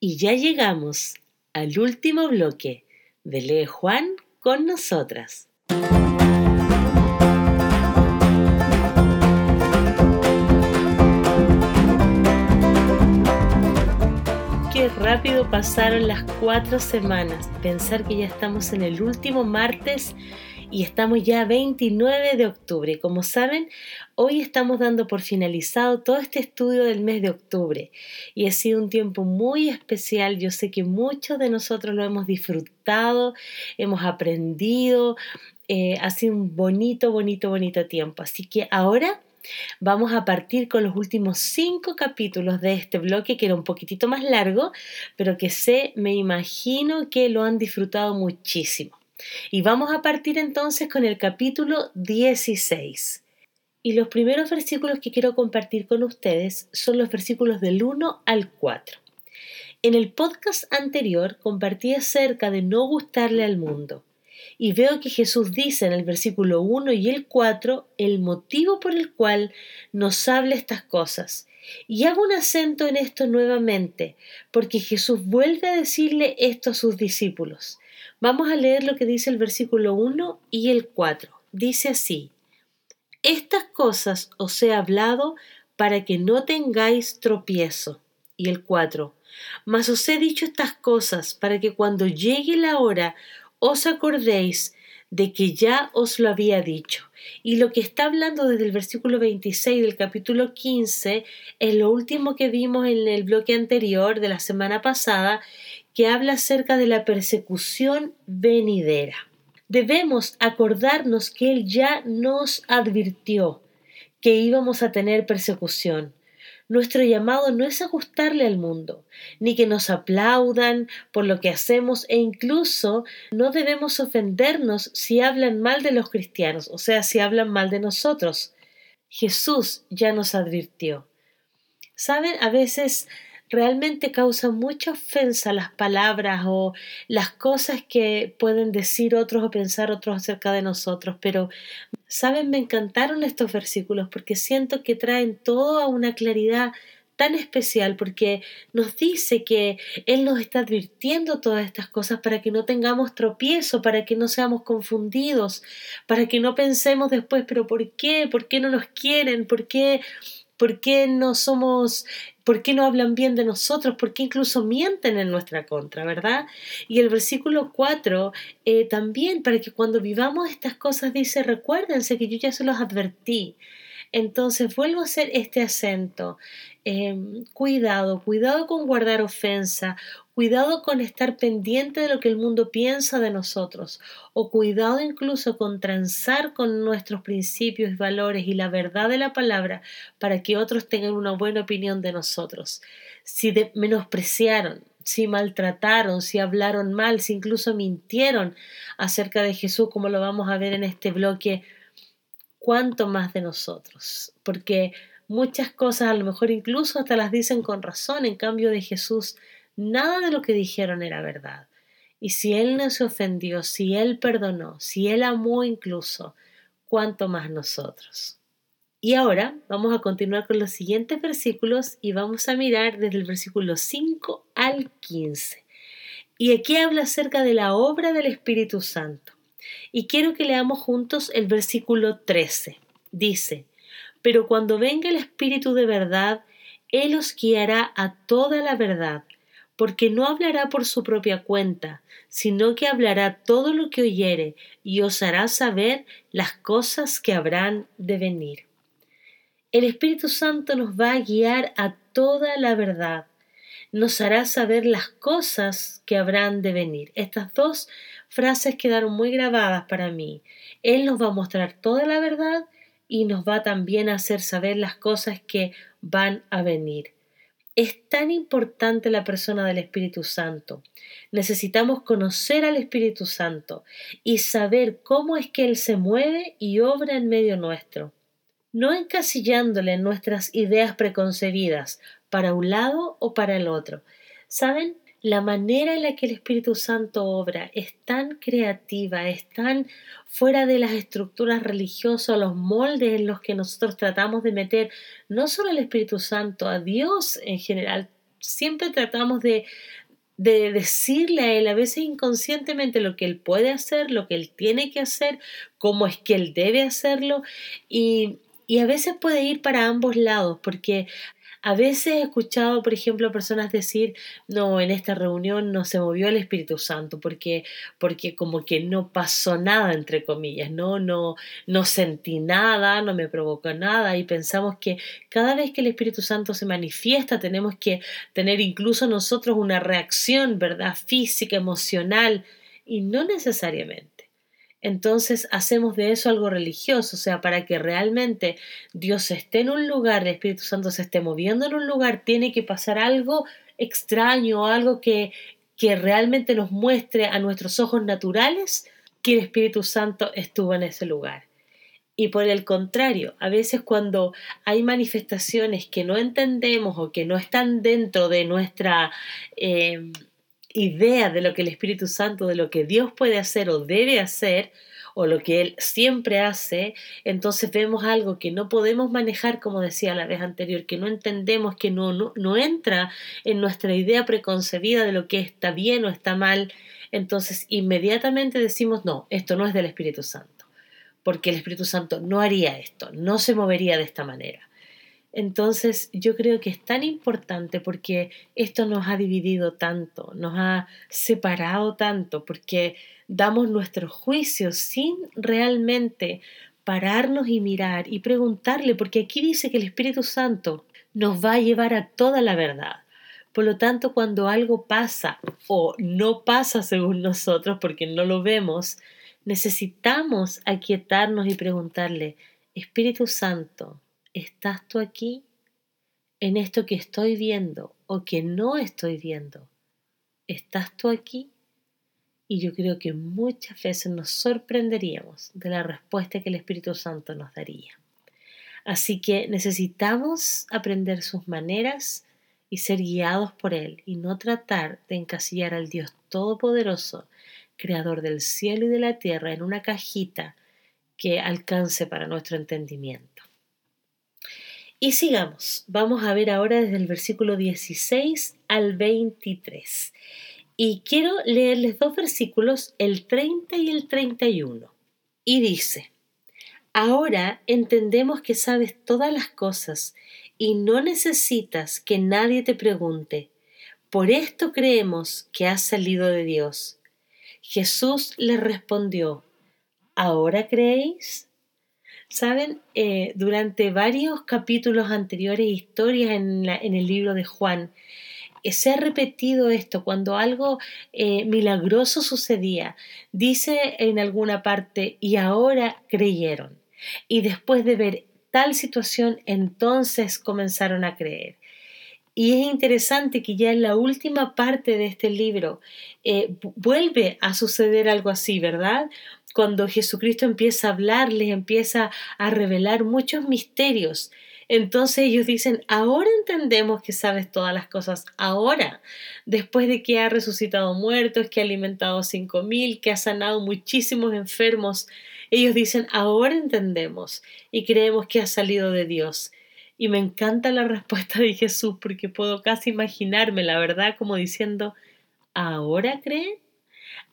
Y ya llegamos al último bloque de Lee Juan con nosotras. Qué rápido pasaron las cuatro semanas. Pensar que ya estamos en el último martes y estamos ya 29 de octubre. Como saben, hoy estamos dando por finalizado todo este estudio del mes de octubre y ha sido un tiempo muy especial. Yo sé que muchos de nosotros lo hemos disfrutado, hemos aprendido, eh, ha sido un bonito, bonito, bonito tiempo. Así que ahora Vamos a partir con los últimos cinco capítulos de este bloque, que era un poquitito más largo, pero que sé, me imagino que lo han disfrutado muchísimo. Y vamos a partir entonces con el capítulo 16. Y los primeros versículos que quiero compartir con ustedes son los versículos del 1 al 4. En el podcast anterior compartí acerca de no gustarle al mundo. Y veo que Jesús dice en el versículo 1 y el 4 el motivo por el cual nos habla estas cosas. Y hago un acento en esto nuevamente, porque Jesús vuelve a decirle esto a sus discípulos. Vamos a leer lo que dice el versículo 1 y el 4. Dice así, Estas cosas os he hablado para que no tengáis tropiezo. Y el 4, Mas os he dicho estas cosas para que cuando llegue la hora os acordéis de que ya os lo había dicho. Y lo que está hablando desde el versículo 26 del capítulo 15 es lo último que vimos en el bloque anterior de la semana pasada, que habla acerca de la persecución venidera. Debemos acordarnos que Él ya nos advirtió que íbamos a tener persecución. Nuestro llamado no es ajustarle al mundo, ni que nos aplaudan por lo que hacemos e incluso no debemos ofendernos si hablan mal de los cristianos, o sea, si hablan mal de nosotros. Jesús ya nos advirtió. Saben, a veces realmente causa mucha ofensa las palabras o las cosas que pueden decir otros o pensar otros acerca de nosotros, pero saben, me encantaron estos versículos porque siento que traen todo a una claridad tan especial porque nos dice que Él nos está advirtiendo todas estas cosas para que no tengamos tropiezo, para que no seamos confundidos, para que no pensemos después, pero ¿por qué? ¿Por qué no nos quieren? ¿Por qué? ¿Por qué no somos ¿Por qué no hablan bien de nosotros? ¿Por qué incluso mienten en nuestra contra, verdad? Y el versículo 4 eh, también, para que cuando vivamos estas cosas dice, recuérdense que yo ya se los advertí. Entonces vuelvo a hacer este acento. Em, cuidado, cuidado con guardar ofensa, cuidado con estar pendiente de lo que el mundo piensa de nosotros, o cuidado incluso con transar con nuestros principios y valores y la verdad de la palabra para que otros tengan una buena opinión de nosotros. Si menospreciaron, si maltrataron, si hablaron mal, si incluso mintieron acerca de Jesús, como lo vamos a ver en este bloque, cuánto más de nosotros, porque muchas cosas a lo mejor incluso hasta las dicen con razón, en cambio de Jesús, nada de lo que dijeron era verdad. Y si Él no se ofendió, si Él perdonó, si Él amó incluso, cuánto más nosotros. Y ahora vamos a continuar con los siguientes versículos y vamos a mirar desde el versículo 5 al 15. Y aquí habla acerca de la obra del Espíritu Santo. Y quiero que leamos juntos el versículo 13. Dice, pero cuando venga el Espíritu de verdad, Él os guiará a toda la verdad, porque no hablará por su propia cuenta, sino que hablará todo lo que oyere y os hará saber las cosas que habrán de venir. El Espíritu Santo nos va a guiar a toda la verdad, nos hará saber las cosas que habrán de venir. Estas dos frases quedaron muy grabadas para mí. Él nos va a mostrar toda la verdad y nos va también a hacer saber las cosas que van a venir. Es tan importante la persona del Espíritu Santo. Necesitamos conocer al Espíritu Santo y saber cómo es que Él se mueve y obra en medio nuestro. No encasillándole en nuestras ideas preconcebidas para un lado o para el otro. ¿Saben? La manera en la que el Espíritu Santo obra es tan creativa, es tan fuera de las estructuras religiosas, los moldes en los que nosotros tratamos de meter no solo al Espíritu Santo, a Dios en general, Siempre tratamos de, de decirle a él, a veces inconscientemente, lo que él puede hacer, lo que él tiene que hacer, cómo es que él debe hacerlo. Y, y a veces puede ir para ambos lados, porque a veces he escuchado, por ejemplo, personas decir, no, en esta reunión no se movió el Espíritu Santo porque, porque como que no pasó nada, entre comillas, ¿no? No, no sentí nada, no me provocó nada y pensamos que cada vez que el Espíritu Santo se manifiesta tenemos que tener incluso nosotros una reacción, ¿verdad? Física, emocional y no necesariamente entonces hacemos de eso algo religioso, o sea, para que realmente Dios esté en un lugar, el Espíritu Santo se esté moviendo en un lugar, tiene que pasar algo extraño, algo que, que realmente nos muestre a nuestros ojos naturales que el Espíritu Santo estuvo en ese lugar. Y por el contrario, a veces cuando hay manifestaciones que no entendemos o que no están dentro de nuestra eh, idea de lo que el Espíritu Santo, de lo que Dios puede hacer o debe hacer, o lo que Él siempre hace, entonces vemos algo que no podemos manejar, como decía la vez anterior, que no entendemos, que no, no, no entra en nuestra idea preconcebida de lo que está bien o está mal, entonces inmediatamente decimos, no, esto no es del Espíritu Santo, porque el Espíritu Santo no haría esto, no se movería de esta manera. Entonces yo creo que es tan importante porque esto nos ha dividido tanto, nos ha separado tanto, porque damos nuestros juicios sin realmente pararnos y mirar y preguntarle, porque aquí dice que el Espíritu Santo nos va a llevar a toda la verdad. Por lo tanto, cuando algo pasa o no pasa según nosotros, porque no lo vemos, necesitamos aquietarnos y preguntarle, Espíritu Santo, ¿Estás tú aquí en esto que estoy viendo o que no estoy viendo? ¿Estás tú aquí? Y yo creo que muchas veces nos sorprenderíamos de la respuesta que el Espíritu Santo nos daría. Así que necesitamos aprender sus maneras y ser guiados por Él y no tratar de encasillar al Dios Todopoderoso, Creador del cielo y de la tierra, en una cajita que alcance para nuestro entendimiento. Y sigamos, vamos a ver ahora desde el versículo 16 al 23. Y quiero leerles dos versículos, el 30 y el 31. Y dice, ahora entendemos que sabes todas las cosas y no necesitas que nadie te pregunte. Por esto creemos que has salido de Dios. Jesús le respondió, ¿ahora creéis? Saben, eh, durante varios capítulos anteriores, historias en, el libro de Juan, eh, se ha repetido esto, cuando algo eh, milagroso sucedía, dice en alguna parte, y ahora creyeron. Y después de ver tal situación, entonces comenzaron a creer. Y es interesante que ya en la última parte de este libro vuelve a suceder algo así, ¿verdad? Cuando Jesucristo empieza a hablarles, empieza a revelar muchos misterios. Entonces ellos dicen, ahora entendemos que sabes todas las cosas, ahora, después de que ha resucitado muertos, que ha alimentado cinco mil, que ha sanado muchísimos enfermos, ellos dicen, ahora entendemos y creemos que ha salido de Dios. Y me encanta la respuesta de Jesús porque puedo casi imaginarme, la verdad, como diciendo, ¿ahora creen?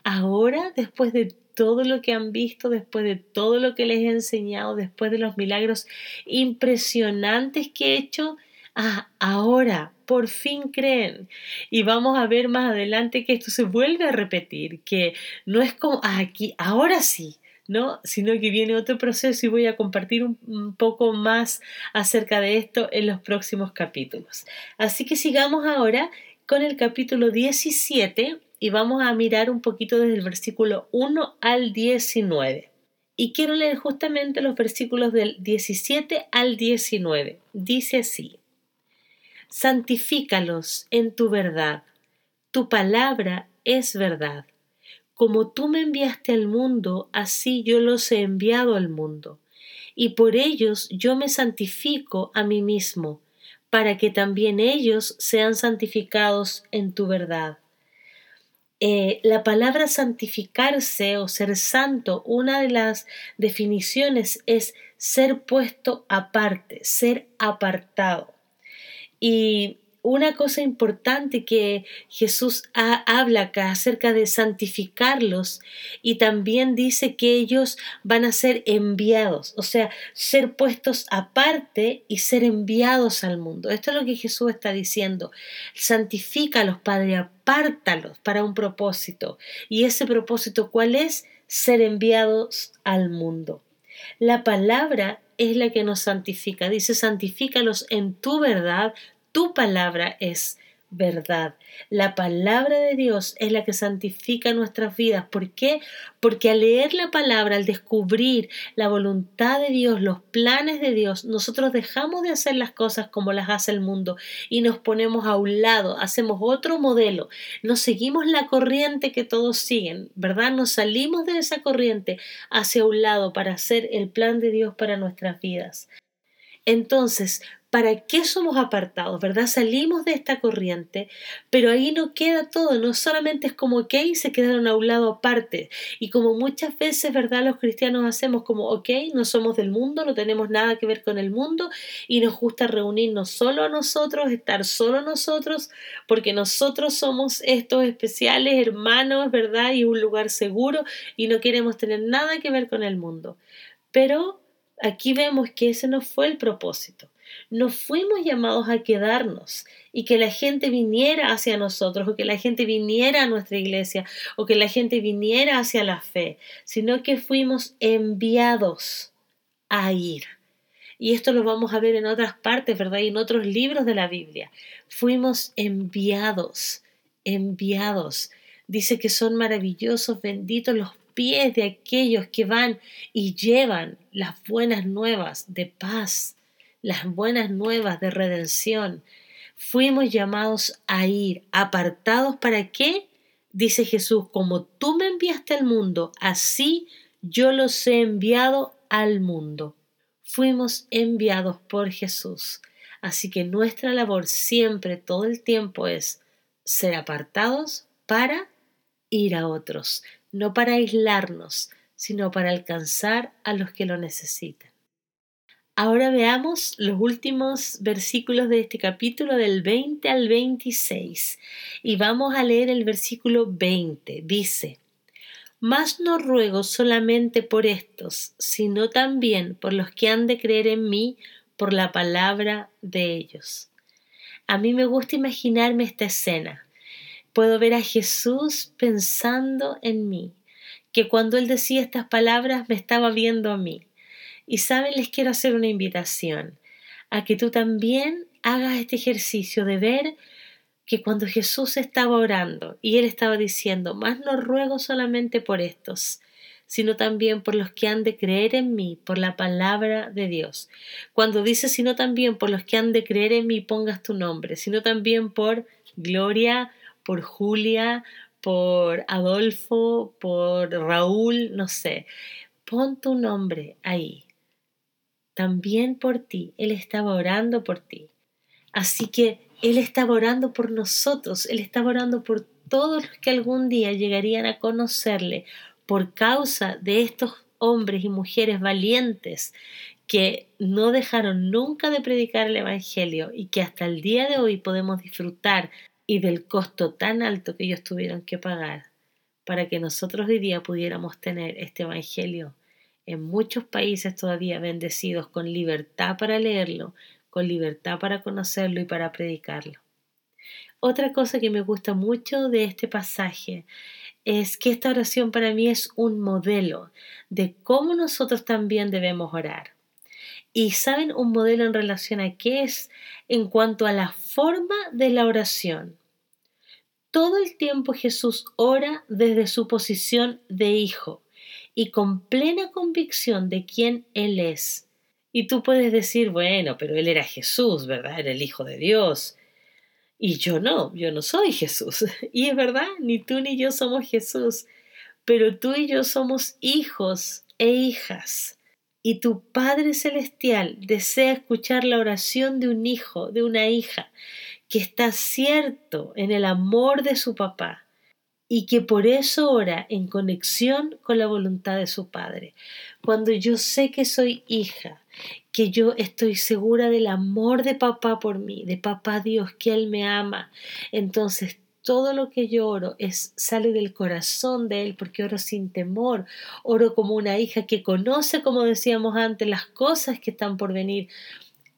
¿Ahora, después de todo lo que han visto, después de todo lo que les he enseñado, después de los milagros impresionantes que he hecho, ah, ahora por fin creen. Y vamos a ver más adelante que esto se vuelve a repetir, que no es como ah, aquí, ahora sí, ¿no? Sino que viene otro proceso y voy a compartir un, un, poco más acerca de esto en los próximos capítulos. Así que sigamos ahora con el capítulo 17 y vamos a mirar un poquito desde el versículo 1 al 19. Y quiero leer justamente los versículos del 17 al 19. Dice así, Santifícalos en tu verdad, tu palabra es verdad. Como tú me enviaste al mundo, así yo los he enviado al mundo. Y por ellos yo me santifico a mí mismo, para que también ellos sean santificados en tu verdad. Eh, la palabra santificarse o ser santo, una de las definiciones es ser puesto aparte, ser apartado. Y una cosa importante que Jesús habla acá acerca de santificarlos y también dice que ellos van a ser enviados, o sea, ser puestos aparte y ser enviados al mundo. Esto es lo que Jesús está diciendo. Santifícalos, Padre, apártalos para un propósito. ¿Y ese propósito cuál es? Ser enviados al mundo. La palabra es la que nos santifica. Dice, santifícalos en tu verdad, tu palabra es verdad. La palabra de Dios es la que santifica nuestras vidas. ¿Por qué? Porque al leer la palabra, al descubrir la voluntad de Dios, los planes de Dios, nosotros dejamos de hacer las cosas como las hace el mundo y nos ponemos a un lado, hacemos otro modelo, nos seguimos la corriente que todos siguen, ¿verdad? Nos salimos de esa corriente hacia un lado para hacer el plan de Dios para nuestras vidas. Entonces, ¿para qué somos apartados? ¿Verdad? Salimos de esta corriente, pero ahí no queda todo, no solamente es como que se quedaron a un lado aparte. Y como muchas veces, ¿verdad? Los cristianos hacemos como, ok, no somos del mundo, no tenemos nada que ver con el mundo y nos gusta reunirnos solo a nosotros, estar solo nosotros, porque nosotros somos estos especiales hermanos, ¿verdad? Y un lugar seguro y no queremos tener nada que ver con el mundo. Pero aquí vemos que ese no fue el propósito. No fuimos llamados a quedarnos y que la gente viniera hacia nosotros o que la gente viniera a nuestra iglesia o que la gente viniera hacia la fe, sino que fuimos enviados a ir. Y esto lo vamos a ver en otras partes, ¿verdad? Y en otros libros de la Biblia. Fuimos enviados, enviados. Dice que son maravillosos, benditos los pies de aquellos que van y llevan las buenas nuevas de paz las buenas nuevas de redención. Fuimos llamados a ir, apartados para qué? Dice Jesús, como tú me enviaste al mundo, así yo los he enviado al mundo. Fuimos enviados por Jesús. Así que nuestra labor siempre, todo el tiempo es ser apartados para ir a otros, no para aislarnos, sino para alcanzar a los que lo necesitan. Ahora veamos los últimos versículos de este capítulo del 20 al 26 y vamos a leer el versículo 20. Dice, Mas no ruego solamente por estos, sino también por los que han de creer en mí por la palabra de ellos. A mí me gusta imaginarme esta escena. Puedo ver a Jesús pensando en mí, que cuando él decía estas palabras me estaba viendo a mí y saben, les quiero hacer una invitación a que tú también hagas este ejercicio de ver que cuando Jesús estaba orando y él estaba diciendo, más no ruego solamente por estos, sino también por los que han de creer en mí, por la palabra de Dios. Cuando dice, sino también por los que han de creer en mí, pongas tu nombre, sino también por Gloria, por Julia, por Adolfo, por Raúl, no sé, pon tu nombre ahí también por ti. Él estaba orando por ti. Así que Él estaba orando por nosotros, Él estaba orando por todos los que algún día llegarían a conocerle por causa de estos hombres y mujeres valientes que no dejaron nunca de predicar el Evangelio y que hasta el día de hoy podemos disfrutar y del costo tan alto que ellos tuvieron que pagar para que nosotros hoy día pudiéramos tener este Evangelio en muchos países todavía bendecidos con libertad para leerlo, con libertad para conocerlo y para predicarlo. Otra cosa que me gusta mucho de este pasaje es que esta oración para mí es un modelo de cómo nosotros también debemos orar. Y saben, un modelo en relación a qué es en cuanto a la forma de la oración. Todo el tiempo Jesús ora desde su posición de hijo y con plena convicción de quién Él es. Y tú puedes decir, bueno, pero Él era Jesús, ¿verdad? Era el Hijo de Dios. Y yo no, yo no soy Jesús. Y es verdad, ni tú ni yo somos Jesús, pero tú y yo somos hijos e hijas. Y tu Padre Celestial desea escuchar la oración de un hijo, de una hija, que está cierto en el amor de su papá y que por eso ora en conexión con la voluntad de su Padre. Cuando yo sé que soy hija, que yo estoy segura del amor de papá por mí, de papá Dios, que Él me ama. Entonces todo lo que yo oro es, sale del corazón de Él, porque oro sin temor, oro como una hija que conoce, como decíamos antes, las cosas que están por venir.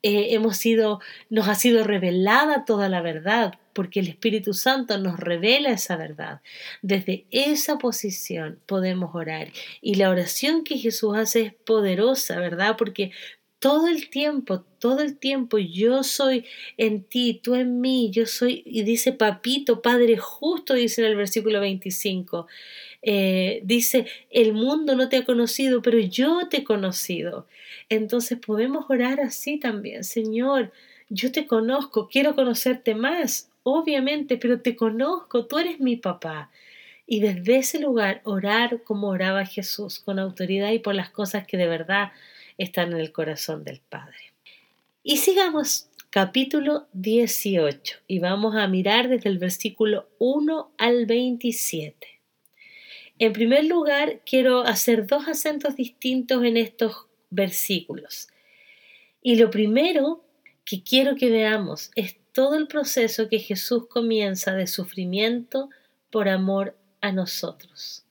Eh, hemos sido, nos ha sido revelada toda la verdad, porque el Espíritu Santo nos revela esa verdad. Desde esa posición podemos orar. Y la oración que Jesús hace es poderosa, ¿verdad? Porque todo el tiempo, todo el tiempo, yo soy en ti, tú en mí, yo soy, y dice papito, Padre justo, dice en el versículo 25. Eh, dice, el mundo no te ha conocido, pero yo te he conocido. Entonces podemos orar así también, Señor, yo te conozco, quiero conocerte más, obviamente, pero te conozco, tú eres mi papá. Y desde ese lugar orar como oraba Jesús, con autoridad y por las cosas que de verdad están en el corazón del Padre. Y sigamos capítulo 18 y vamos a mirar desde el versículo 1 al 27. En primer lugar, quiero hacer dos acentos distintos en estos versículos. Y lo primero que quiero que veamos es todo el proceso que Jesús comienza de sufrimiento por amor a nosotros.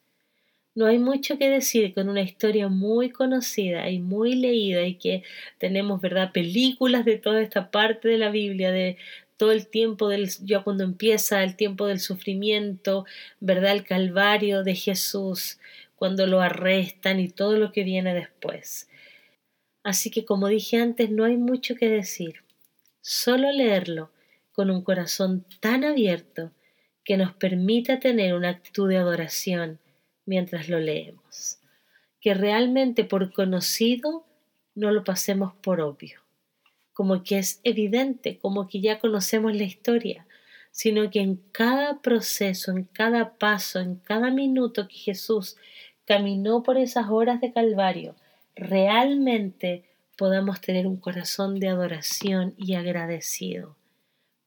No hay mucho que decir con una historia muy conocida y muy leída y que tenemos, ¿verdad? Películas de toda esta parte de la Biblia, de todo el tiempo del, ya cuando empieza el tiempo del sufrimiento, ¿verdad? El calvario de Jesús, cuando lo arrestan y todo lo que viene después. Así que como dije antes, no hay mucho que decir. Solo leerlo con un corazón tan abierto que nos permita tener una actitud de adoración mientras lo leemos. Que realmente por conocido no lo pasemos por obvio, como que es evidente, como que ya conocemos la historia, sino que en cada proceso, en cada paso, en cada minuto que Jesús caminó por esas horas de Calvario, realmente podamos tener un corazón de adoración y agradecido.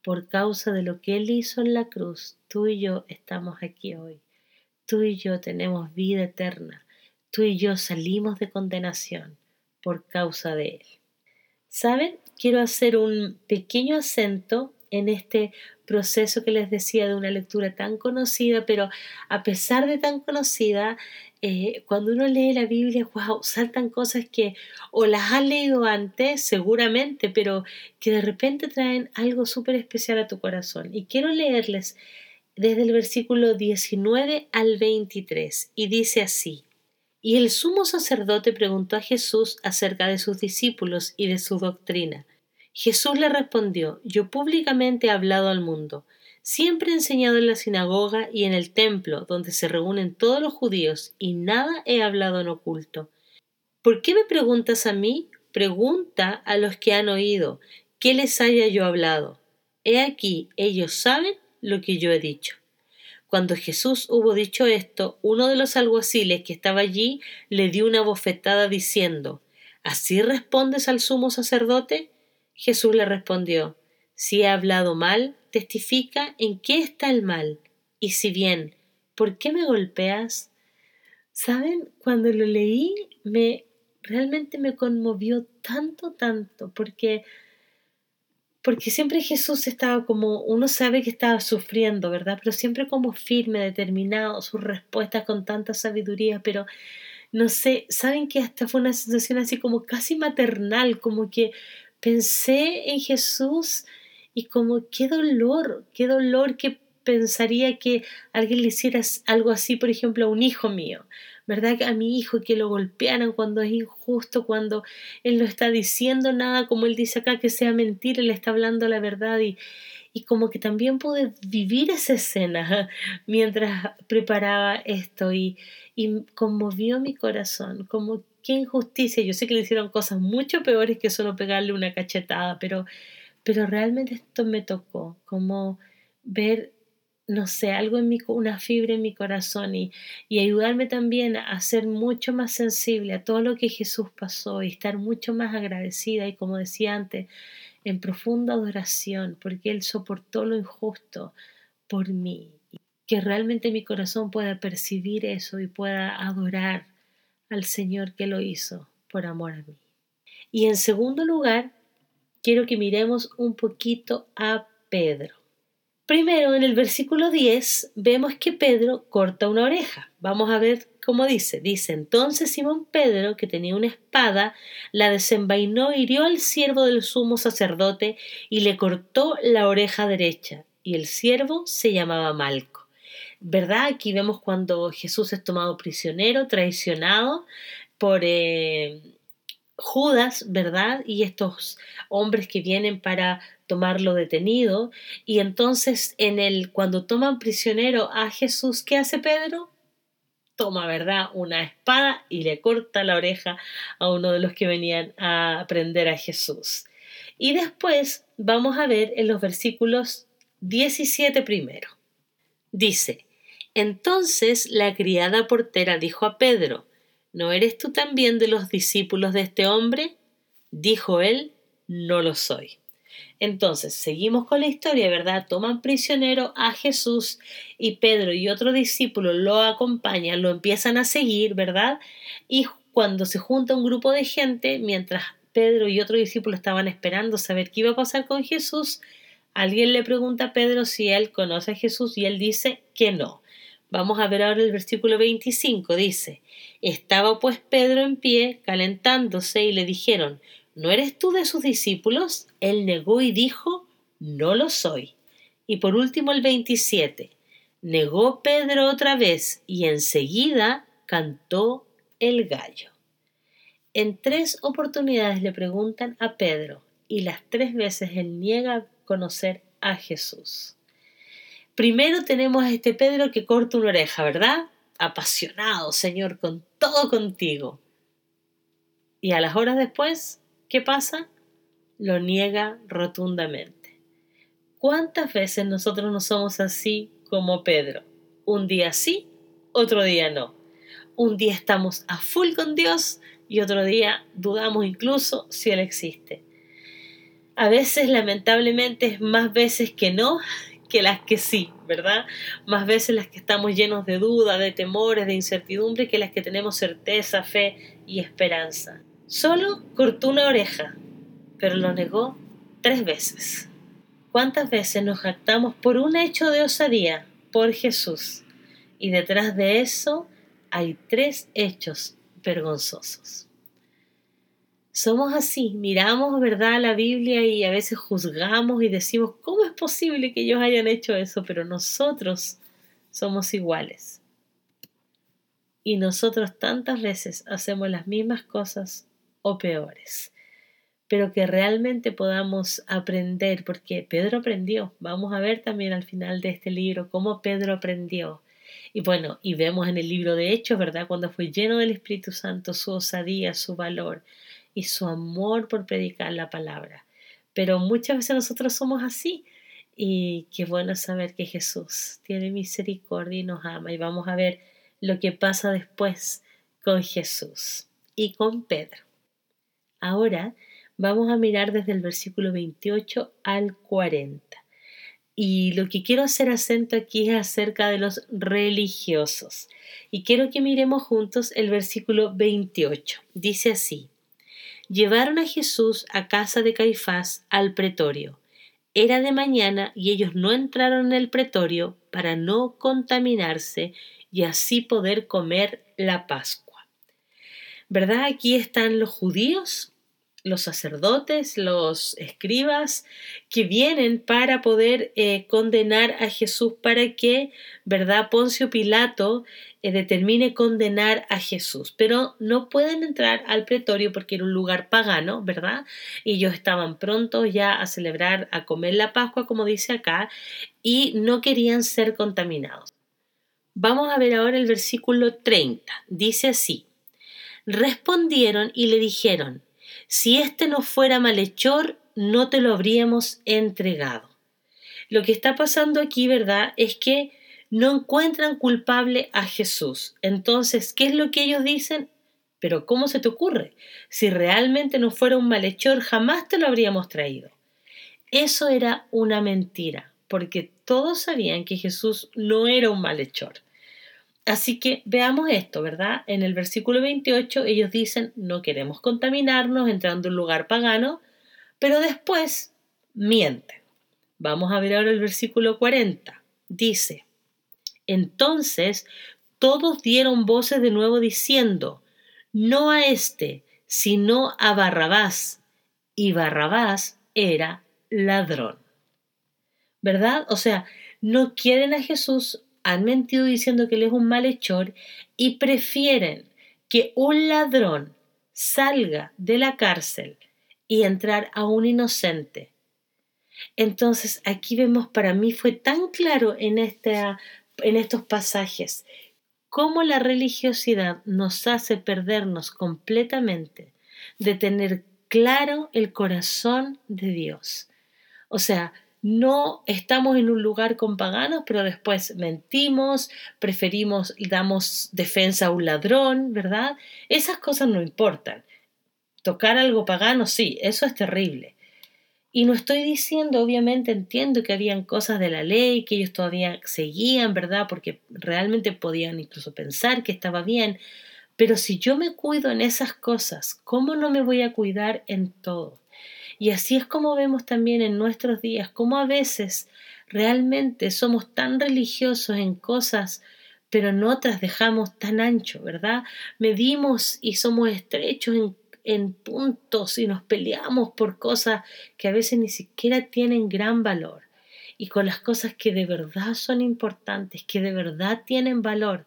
Por causa de lo que Él hizo en la cruz, tú y yo estamos aquí hoy. Tú y yo tenemos vida eterna. Tú y yo salimos de condenación por causa de Él. ¿Saben? Quiero hacer un pequeño acento en este proceso que les decía de una lectura tan conocida, pero a pesar de tan conocida, eh, cuando uno lee la Biblia, wow, saltan cosas que o las has leído antes, seguramente, pero que de repente traen algo súper especial a tu corazón. Y quiero leerles desde el versículo 19 al 23 y dice así. Y el sumo sacerdote preguntó a Jesús acerca de sus discípulos y de su doctrina. Jesús le respondió, Yo públicamente he hablado al mundo. Siempre he enseñado en la sinagoga y en el templo, donde se reúnen todos los judíos, y nada he hablado en oculto. ¿Por qué me preguntas a mí? Pregunta a los que han oído, ¿qué les haya yo hablado? He aquí, ellos saben lo que yo he dicho. Cuando Jesús hubo dicho esto, uno de los alguaciles que estaba allí le dio una bofetada diciendo, ¿Así respondes al sumo sacerdote? Jesús le respondió, Si he hablado mal, testifica en qué está el mal. Y si bien, ¿por qué me golpeas? ¿Saben? Cuando lo leí, me realmente me conmovió tanto, tanto, porque porque siempre Jesús estaba como, uno sabe que estaba sufriendo, ¿verdad? Pero siempre como firme, determinado, sus respuestas con tanta sabiduría, pero no sé, saben que hasta fue una sensación así como casi maternal, como que pensé en Jesús y como qué dolor, qué dolor que pensaría que alguien le hiciera algo así, por ejemplo, a un hijo mío. ¿verdad? A mi hijo que lo golpearan cuando es injusto, cuando él no está diciendo nada, como él dice acá, que sea mentira, él está hablando la verdad y, y como que también pude vivir esa escena mientras preparaba esto y, y conmovió mi corazón, como qué injusticia, yo sé que le hicieron cosas mucho peores que solo pegarle una cachetada, pero, pero realmente esto me tocó, como ver no sé, algo en mi, una fibra en mi corazón y, y ayudarme también a ser mucho más sensible a todo lo que Jesús pasó y estar mucho más agradecida y como decía antes, en profunda adoración, porque Él soportó lo injusto por mí. Que realmente mi corazón pueda percibir eso y pueda adorar al Señor que lo hizo por amor a mí. Y en segundo lugar, quiero que miremos un poquito a Pedro. Primero, en el versículo 10, vemos que Pedro corta una oreja. Vamos a ver cómo dice. Dice, entonces Simón Pedro, que tenía una espada, la desenvainó, hirió al siervo del sumo sacerdote y le cortó la oreja derecha. Y el siervo se llamaba Malco. ¿Verdad? Aquí vemos cuando Jesús es tomado prisionero, traicionado por... Eh, Judas, ¿verdad? Y estos hombres que vienen para tomarlo detenido. Y entonces, en el, cuando toman prisionero a Jesús, ¿qué hace Pedro? Toma, ¿verdad? Una espada y le corta la oreja a uno de los que venían a aprender a Jesús. Y después vamos a ver en los versículos 17 primero. Dice, entonces la criada portera dijo a Pedro, ¿No eres tú también de los discípulos de este hombre? Dijo él, no lo soy. Entonces, seguimos con la historia, ¿verdad? Toman prisionero a Jesús y Pedro y otro discípulo lo acompañan, lo empiezan a seguir, ¿verdad? Y cuando se junta un grupo de gente, mientras Pedro y otro discípulo estaban esperando saber qué iba a pasar con Jesús, alguien le pregunta a Pedro si él conoce a Jesús y él dice que no. Vamos a ver ahora el versículo 25. Dice, estaba pues Pedro en pie, calentándose, y le dijeron, ¿no eres tú de sus discípulos? Él negó y dijo, no lo soy. Y por último el 27. Negó Pedro otra vez y enseguida cantó el gallo. En tres oportunidades le preguntan a Pedro y las tres veces él niega conocer a Jesús. Primero tenemos a este Pedro que corta una oreja, ¿verdad? Apasionado, Señor, con todo contigo. Y a las horas después, ¿qué pasa? Lo niega rotundamente. ¿Cuántas veces nosotros no somos así como Pedro? Un día sí, otro día no. Un día estamos a full con Dios y otro día dudamos incluso si Él existe. A veces, lamentablemente, es más veces que no que las que sí, ¿verdad? Más veces las que estamos llenos de dudas, de temores, de incertidumbre, que las que tenemos certeza, fe y esperanza. Solo cortó una oreja, pero lo negó tres veces. ¿Cuántas veces nos jactamos por un hecho de osadía, por Jesús? Y detrás de eso hay tres hechos vergonzosos somos así, miramos, ¿verdad?, la Biblia y a veces juzgamos y decimos, ¿cómo es posible que ellos hayan hecho eso? Pero nosotros somos iguales. Y nosotros tantas veces hacemos las mismas cosas o peores. Pero que realmente podamos aprender, porque Pedro aprendió. Vamos a ver también al final de este libro cómo Pedro aprendió. Y bueno, y vemos en el libro de Hechos, ¿verdad? Cuando fue lleno del Espíritu Santo, su osadía, su valor y su amor por predicar la palabra. Pero muchas veces nosotros somos así y qué bueno saber que Jesús tiene misericordia y nos ama y vamos a ver lo que pasa después con Jesús y con Pedro. Ahora vamos a mirar desde el versículo 28 al 40. Y lo que quiero hacer acento aquí es acerca de los religiosos. Y quiero que miremos juntos el versículo 28. Dice así, llevaron a Jesús a casa de Caifás al pretorio. Era de mañana y ellos no entraron en el pretorio para no contaminarse y así poder comer la Pascua. ¿Verdad? Aquí están los judíos los sacerdotes, los escribas, que vienen para poder eh, condenar a Jesús para que, ¿verdad? Poncio Pilato eh, determine condenar a Jesús, pero no pueden entrar al pretorio porque era un lugar pagano, ¿verdad? Y ellos estaban prontos ya a celebrar, a comer la Pascua, como dice acá, y no querían ser contaminados. Vamos a ver ahora el versículo 30. Dice así, respondieron y le dijeron, si éste no fuera malhechor, no te lo habríamos entregado. Lo que está pasando aquí, ¿verdad? Es que no encuentran culpable a Jesús. Entonces, ¿qué es lo que ellos dicen? Pero ¿cómo se te ocurre? Si realmente no fuera un malhechor, jamás te lo habríamos traído. Eso era una mentira, porque todos sabían que Jesús no era un malhechor. Así que veamos esto, ¿verdad? En el versículo 28 ellos dicen, no queremos contaminarnos entrando en un lugar pagano, pero después mienten. Vamos a ver ahora el versículo 40. Dice, entonces todos dieron voces de nuevo diciendo, no a este, sino a Barrabás. Y Barrabás era ladrón. ¿Verdad? O sea, no quieren a Jesús, han mentido diciendo que él es un malhechor y prefieren que un ladrón salga de la cárcel y entrar a un inocente. Entonces aquí vemos, para mí fue tan claro en, esta, en estos pasajes cómo la religiosidad nos hace perdernos completamente de tener claro el corazón de Dios. O sea, no estamos en un lugar con paganos, pero después mentimos, preferimos, damos defensa a un ladrón, ¿verdad? Esas cosas no importan. Tocar algo pagano, sí, eso es terrible. Y no estoy diciendo, obviamente entiendo que habían cosas de la ley que ellos todavía seguían, ¿verdad? Porque realmente podían incluso pensar que estaba bien. Pero si yo me cuido en esas cosas, ¿cómo no me voy a cuidar en todo? Y así es como vemos también en nuestros días, cómo a veces realmente somos tan religiosos en cosas, pero en otras dejamos tan ancho, ¿verdad? Medimos y somos estrechos en puntos y nos peleamos por cosas que a veces ni siquiera tienen gran valor. Y con las cosas que de verdad son importantes, que de verdad tienen valor,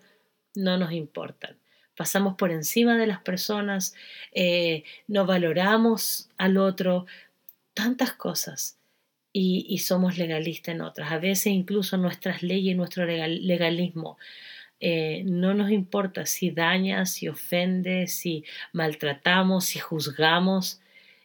no nos importan. Pasamos por encima de las personas, eh, no valoramos al otro, tantas cosas. Y, y, somos legalistas en otras. A veces incluso nuestras leyes, nuestro legalismo eh, no nos importa si daña, si ofende, si maltratamos, si juzgamos.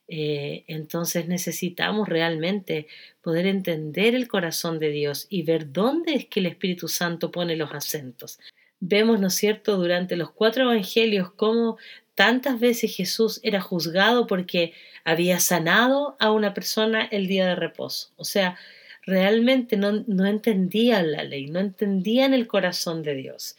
Eh, entonces necesitamos realmente poder entender el corazón de Dios y ver dónde es que el Espíritu Santo pone los acentos. Vemos, ¿no es cierto?, durante los cuatro evangelios cómo tantas veces Jesús era juzgado porque había sanado a una persona el día de reposo. O sea, realmente no, no entendían la ley, no entendían el corazón de Dios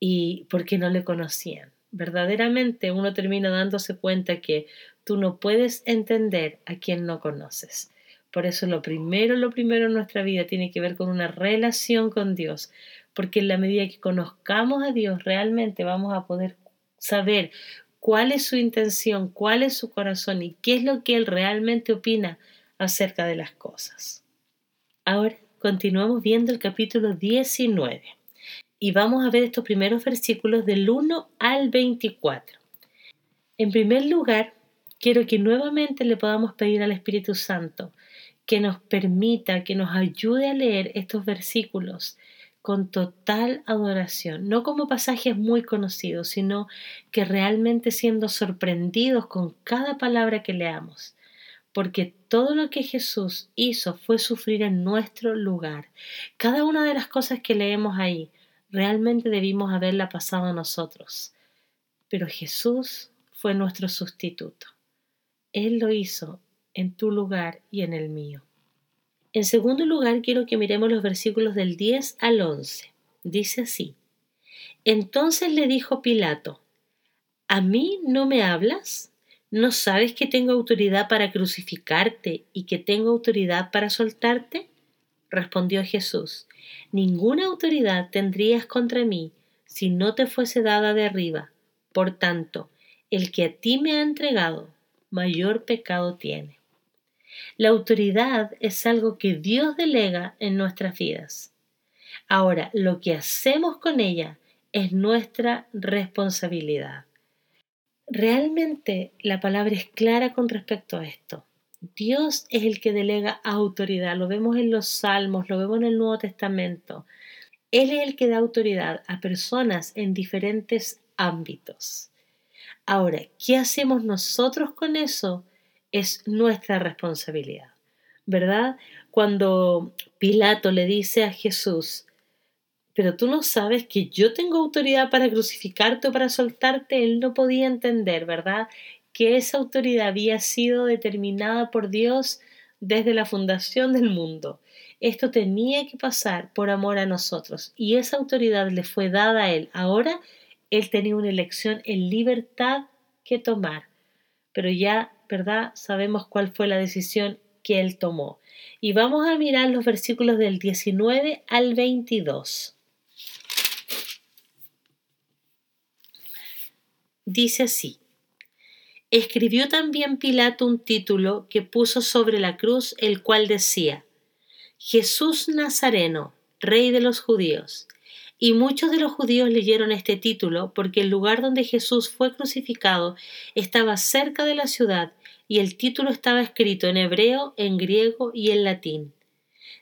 y porque no le conocían. Verdaderamente uno termina dándose cuenta que tú no puedes entender a quien no conoces. Por eso lo primero, lo primero en nuestra vida tiene que ver con una relación con Dios, porque en la medida que conozcamos a Dios realmente vamos a poder saber cuál es su intención, cuál es su corazón y qué es lo que Él realmente opina acerca de las cosas. Ahora continuamos viendo el capítulo 19 y vamos a ver estos primeros versículos del 1 al 24. En primer lugar, quiero que nuevamente le podamos pedir al Espíritu Santo que nos permita, que nos ayude a leer estos versículos con total adoración, no como pasajes muy conocidos, sino que realmente siendo sorprendidos con cada palabra que leamos porque todo lo que Jesús hizo fue sufrir en nuestro lugar. Cada una de las cosas que leemos ahí, realmente debimos haberla pasado a nosotros. Pero Jesús fue nuestro sustituto. Él lo hizo en tu lugar y en el mío. En segundo lugar, quiero que miremos los versículos del 10 al 11. Dice así. Entonces le dijo Pilato, ¿A mí no me hablas? ¿No sabes que tengo autoridad para crucificarte y que tengo autoridad para soltarte? Respondió Jesús, ninguna autoridad tendrías contra mí si no te fuese dada de arriba. Por tanto, el que a ti me ha entregado, mayor pecado tiene. La autoridad es algo que Dios delega en nuestras vidas. Ahora, lo que hacemos con ella es nuestra responsabilidad. Realmente la palabra es clara con respecto a esto. Dios es el que delega autoridad, lo vemos en los salmos, lo vemos en el Nuevo Testamento. Él es el que da autoridad a personas en diferentes ámbitos. Ahora, ¿qué hacemos nosotros con eso? Es nuestra responsabilidad, ¿verdad? Cuando Pilato le dice a Jesús, pero tú no sabes que yo tengo autoridad para crucificarte o para soltarte. Él no podía entender, ¿verdad? Que esa autoridad había sido determinada por Dios desde la fundación del mundo. Esto tenía que pasar por amor a nosotros y esa autoridad le fue dada a él. Ahora él tenía una elección en libertad que tomar. Pero ya, ¿verdad? Sabemos cuál fue la decisión que él tomó. Y vamos a mirar los versículos del 19 al 22. Dice así. Escribió también Pilato un título que puso sobre la cruz, el cual decía, Jesús Nazareno, Rey de los judíos. Y muchos de los judíos leyeron este título porque el lugar donde Jesús fue crucificado estaba cerca de la ciudad y el título estaba escrito en hebreo, en griego y en latín.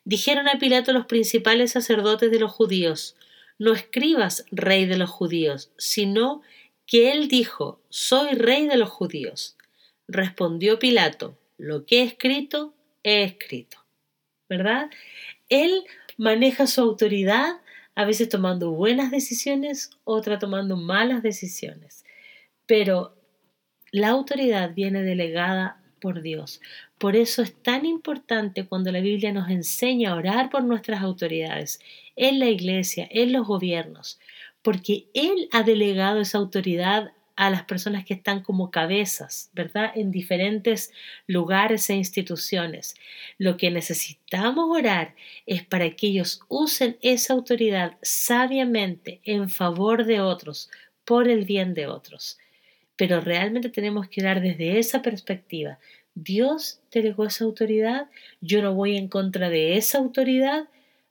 Dijeron a Pilato los principales sacerdotes de los judíos, no escribas rey de los judíos, sino que él dijo, soy rey de los judíos. Respondió Pilato, lo que he escrito, he escrito. ¿Verdad? Él maneja su autoridad a veces tomando buenas decisiones, otra tomando malas decisiones. Pero la autoridad viene delegada por Dios. Por eso es tan importante cuando la Biblia nos enseña a orar por nuestras autoridades, en la iglesia, en los gobiernos, porque Él ha delegado esa autoridad a las personas que están como cabezas, ¿verdad? En diferentes lugares e instituciones. Lo que necesitamos orar es para que ellos usen esa autoridad sabiamente en favor de otros, por el bien de otros. Pero realmente tenemos que orar desde esa perspectiva. Dios delegó esa autoridad, yo no voy en contra de esa autoridad,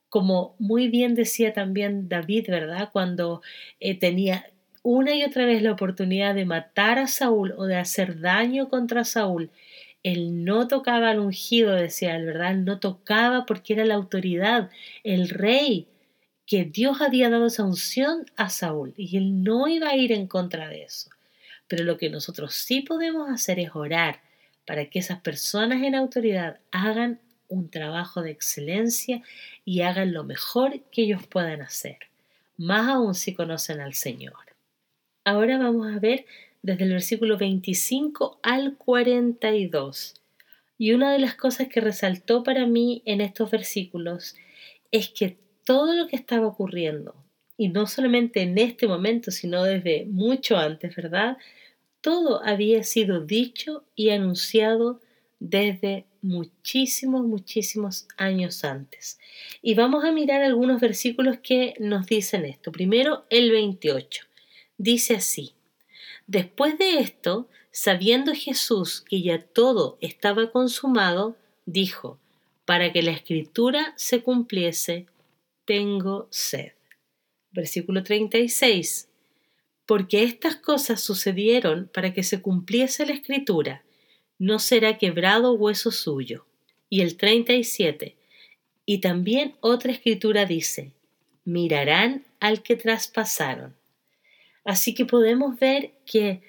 como muy bien decía también David, ¿verdad? Cuando eh, tenía una y otra vez la oportunidad de matar a Saúl o de hacer daño contra Saúl, él no tocaba al ungido, decía él, ¿verdad? No tocaba porque era la autoridad, el rey, que Dios había dado esa unción a Saúl y él no iba a ir en contra de eso. Pero lo que nosotros sí podemos hacer es orar para que esas personas en autoridad hagan un trabajo de excelencia y hagan lo mejor que ellos puedan hacer, más aún si conocen al Señor. Ahora vamos a ver desde el versículo 25 al 42. Y una de las cosas que resaltó para mí en estos versículos es que todo lo que estaba ocurriendo, y no solamente en este momento, sino desde mucho antes, ¿verdad? Todo había sido dicho y anunciado desde muchísimos, muchísimos años antes. Y vamos a mirar algunos versículos que nos dicen esto. Primero, el 28 dice así, Después de esto, sabiendo Jesús que ya todo estaba consumado, dijo, para que la escritura se cumpliese, tengo sed. Versículo 36. Porque estas cosas sucedieron para que se cumpliese la escritura, no será quebrado hueso suyo. Y el 37. Y también otra escritura dice, mirarán al que traspasaron. Así que podemos ver que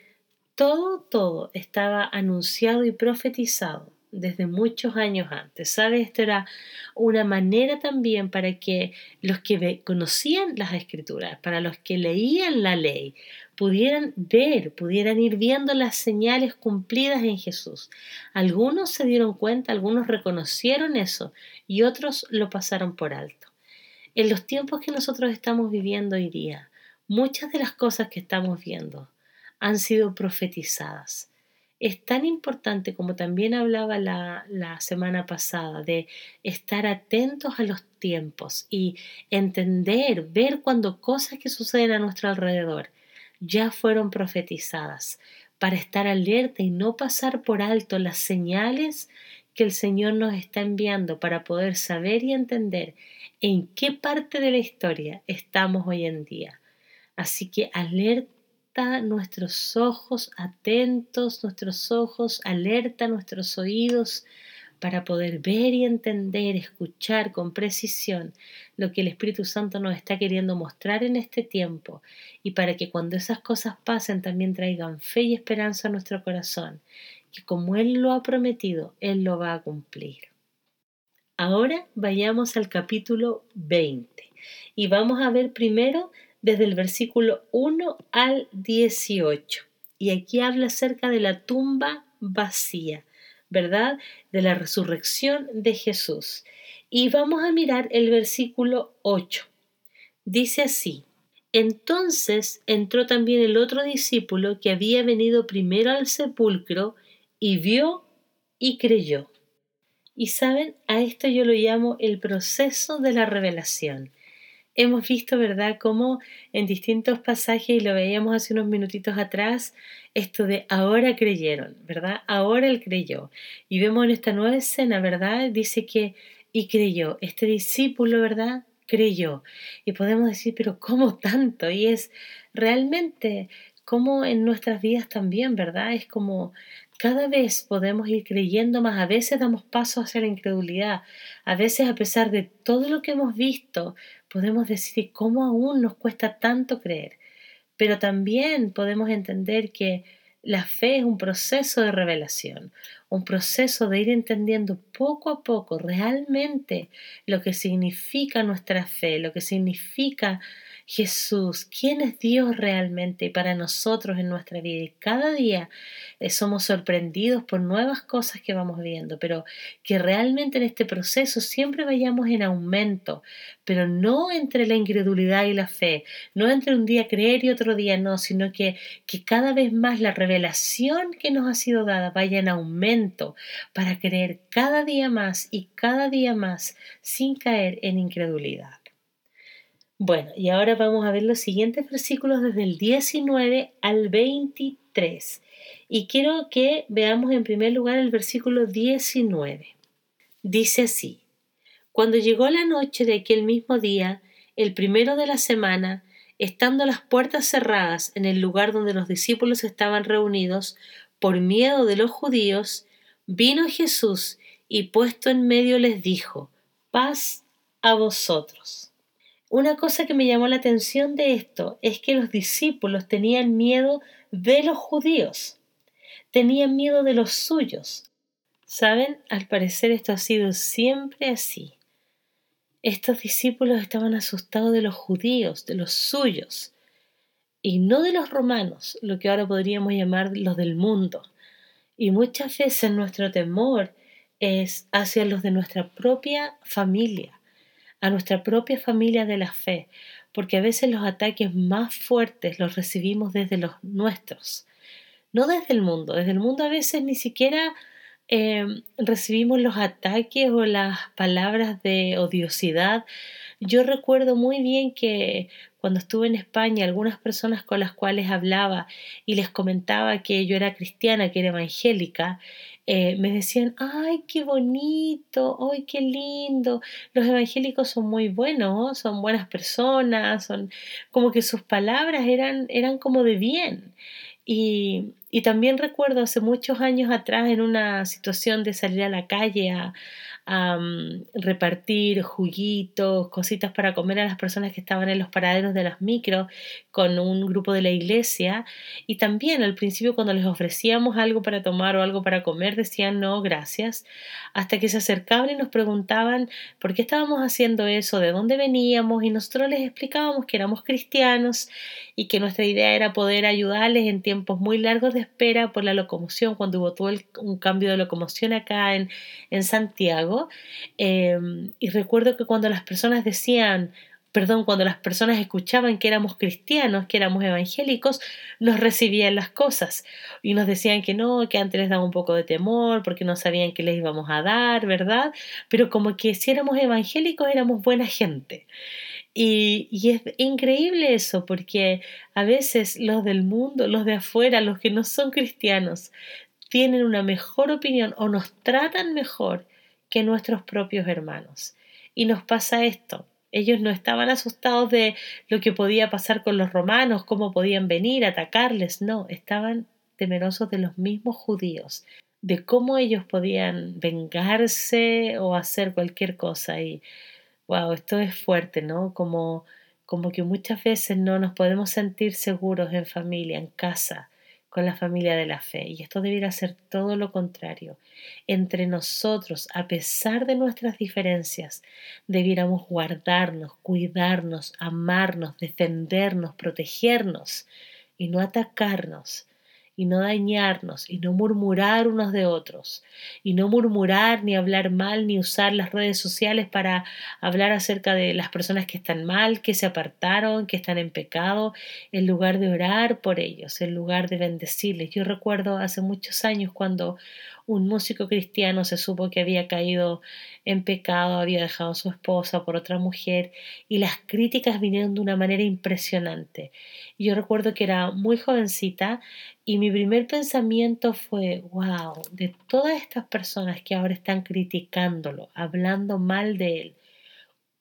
todo, todo estaba anunciado y profetizado desde muchos años antes. ¿Sabes? Esto era una manera también para que los que conocían las escrituras, para los que leían la ley, pudieran ver, pudieran ir viendo las señales cumplidas en Jesús. Algunos se dieron cuenta, algunos reconocieron eso y otros lo pasaron por alto. En los tiempos que nosotros estamos viviendo hoy día, Muchas de las cosas que estamos viendo han sido profetizadas. Es tan importante como también hablaba la, la semana pasada de estar atentos a los tiempos y entender, ver cuando cosas que suceden a nuestro alrededor ya fueron profetizadas, para estar alerta y no pasar por alto las señales que el Señor nos está enviando para poder saber y entender en qué parte de la historia estamos hoy en día. Así que alerta nuestros ojos atentos, nuestros ojos, alerta nuestros oídos para poder ver y entender, escuchar con precisión lo que el Espíritu Santo nos está queriendo mostrar en este tiempo y para que cuando esas cosas pasen también traigan fe y esperanza a nuestro corazón, que como Él lo ha prometido, Él lo va a cumplir. Ahora vayamos al capítulo 20 y vamos a ver primero desde el versículo 1 al 18. Y aquí habla acerca de la tumba vacía, ¿verdad? De la resurrección de Jesús. Y vamos a mirar el versículo 8. Dice así, entonces entró también el otro discípulo que había venido primero al sepulcro y vio y creyó. Y saben, a esto yo lo llamo el proceso de la revelación. Hemos visto, ¿verdad?, cómo en distintos pasajes, y lo veíamos hace unos minutitos atrás, esto de ahora creyeron, ¿verdad? Ahora él creyó. Y vemos en esta nueva escena, ¿verdad? Dice que y creyó. Este discípulo, ¿verdad? Creyó. Y podemos decir, pero ¿cómo tanto? Y es realmente como en nuestras vidas también, ¿verdad? Es como cada vez podemos ir creyendo más, a veces damos paso hacia la incredulidad, a veces a pesar de todo lo que hemos visto, podemos decir, ¿cómo aún nos cuesta tanto creer? Pero también podemos entender que la fe es un proceso de revelación, un proceso de ir entendiendo poco a poco realmente lo que significa nuestra fe, lo que significa Jesús, quién es Dios realmente para nosotros en nuestra vida. Y cada día eh, somos sorprendidos por nuevas cosas que vamos viendo, pero que realmente en este proceso siempre vayamos en aumento, pero no entre la incredulidad y la fe, no entre un día creer y otro día no, sino que, que cada vez más la revelación que nos ha sido dada vaya en aumento para creer cada día más y cada día más sin caer en incredulidad. Bueno, y ahora vamos a ver los siguientes versículos desde el 19 al 23. Y quiero que veamos en primer lugar el versículo 19. Dice así, Cuando llegó la noche de aquel mismo día, el primero de la semana, estando las puertas cerradas en el lugar donde los discípulos estaban reunidos, por miedo de los judíos, vino Jesús y puesto en medio les dijo, paz a vosotros. Una cosa que me llamó la atención de esto es que los discípulos tenían miedo de los judíos, tenían miedo de los suyos. ¿Saben? Al parecer esto ha sido siempre así. Estos discípulos estaban asustados de los judíos, de los suyos, y no de los romanos, lo que ahora podríamos llamar los del mundo. Y muchas veces nuestro temor es hacia los de nuestra propia familia a nuestra propia familia de la fe, porque a veces los ataques más fuertes los recibimos desde los nuestros, no desde el mundo. Desde el mundo a veces ni siquiera eh, recibimos los ataques o las palabras de odiosidad. Yo recuerdo muy bien que cuando estuve en España, algunas personas con las cuales hablaba y les comentaba que yo era cristiana, que era evangélica, eh, me decían, ay, qué bonito, ay, qué lindo. Los evangélicos son muy buenos, son buenas personas, son como que sus palabras eran, eran como de bien. Y, y también recuerdo hace muchos años atrás en una situación de salir a la calle a, repartir juguitos, cositas para comer a las personas que estaban en los paraderos de las micros con un grupo de la iglesia. Y también al principio cuando les ofrecíamos algo para tomar o algo para comer decían no, gracias, hasta que se acercaban y nos preguntaban por qué estábamos haciendo eso, de dónde veníamos y nosotros les explicábamos que éramos cristianos y que nuestra idea era poder ayudarles en tiempos muy largos de espera por la locomoción, cuando hubo todo un cambio de locomoción acá en, en Santiago. Em, y recuerdo que cuando las personas decían, perdón, cuando las personas escuchaban que éramos cristianos, que éramos evangélicos, nos recibían las cosas y nos decían que no, que antes les daba un poco de temor porque no sabían qué les íbamos a dar, ¿verdad? Pero como que si éramos evangélicos éramos buena gente. Y, y, es increíble eso, porque a veces los del mundo, los de afuera, los que no son cristianos, tienen una mejor opinión o nos tratan mejor que nuestros propios hermanos. Y nos pasa esto. Ellos no estaban asustados de lo que podía pasar con los romanos, cómo podían venir a atacarles, no, estaban temerosos de los mismos judíos, de cómo ellos podían vengarse o hacer cualquier cosa. Y wow, esto es fuerte, ¿no? Como, como que muchas veces no nos podemos sentir seguros en familia, en casa, con la familia de la fe. Y esto debiera ser todo lo contrario. Entre nosotros, a pesar de nuestras diferencias, debiéramos guardarnos, cuidarnos, amarnos, defendernos, protegernos y no atacarnos y no dañarnos y no murmurar unos de otros y no murmurar ni hablar mal ni usar las redes sociales para hablar acerca de las personas que están mal, que se apartaron, que están en pecado, en lugar de orar por ellos, en lugar de bendecirles. Yo recuerdo hace muchos años cuando un músico cristiano se supo que había caído en pecado, había dejado a su esposa por otra mujer y las críticas vinieron de una manera impresionante. yo recuerdo que era muy jovencita y mi primer pensamiento fue, wow, de todas estas personas que ahora están criticándolo, hablando mal de él,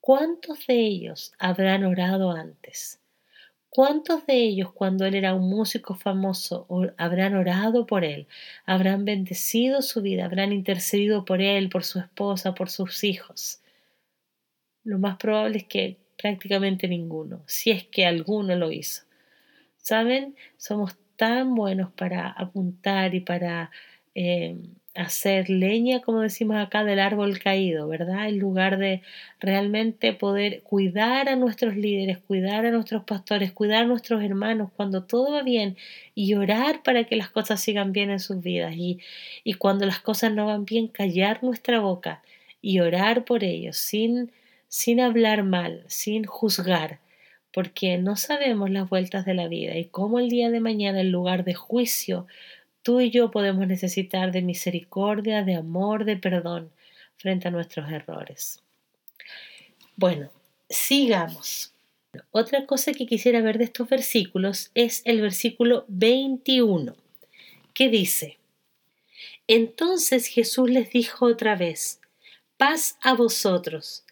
¿cuántos de ellos habrán orado antes? ¿Cuántos de ellos, cuando él era un músico famoso, habrán orado por él, habrán bendecido su vida, habrán intercedido por él, por su esposa, por sus hijos? Lo más probable es que prácticamente ninguno, si es que alguno lo hizo. ¿Saben? Somos tan buenos para apuntar y para eh, hacer leña, como decimos acá, del árbol caído, ¿verdad? En lugar de realmente poder cuidar a nuestros líderes, cuidar a nuestros pastores, cuidar a nuestros hermanos cuando todo va bien y orar para que las cosas sigan bien en sus vidas y, y cuando las cosas no van bien, callar nuestra boca y orar por ellos sin, sin hablar mal, sin juzgar porque no sabemos las vueltas de la vida y cómo el día de mañana en lugar de juicio Tú y yo podemos necesitar de misericordia, de amor, de perdón frente a nuestros errores. Bueno, sigamos. Otra cosa que quisiera ver de estos versículos es el versículo 21, que dice, Entonces Jesús les dijo otra vez, paz a vosotros,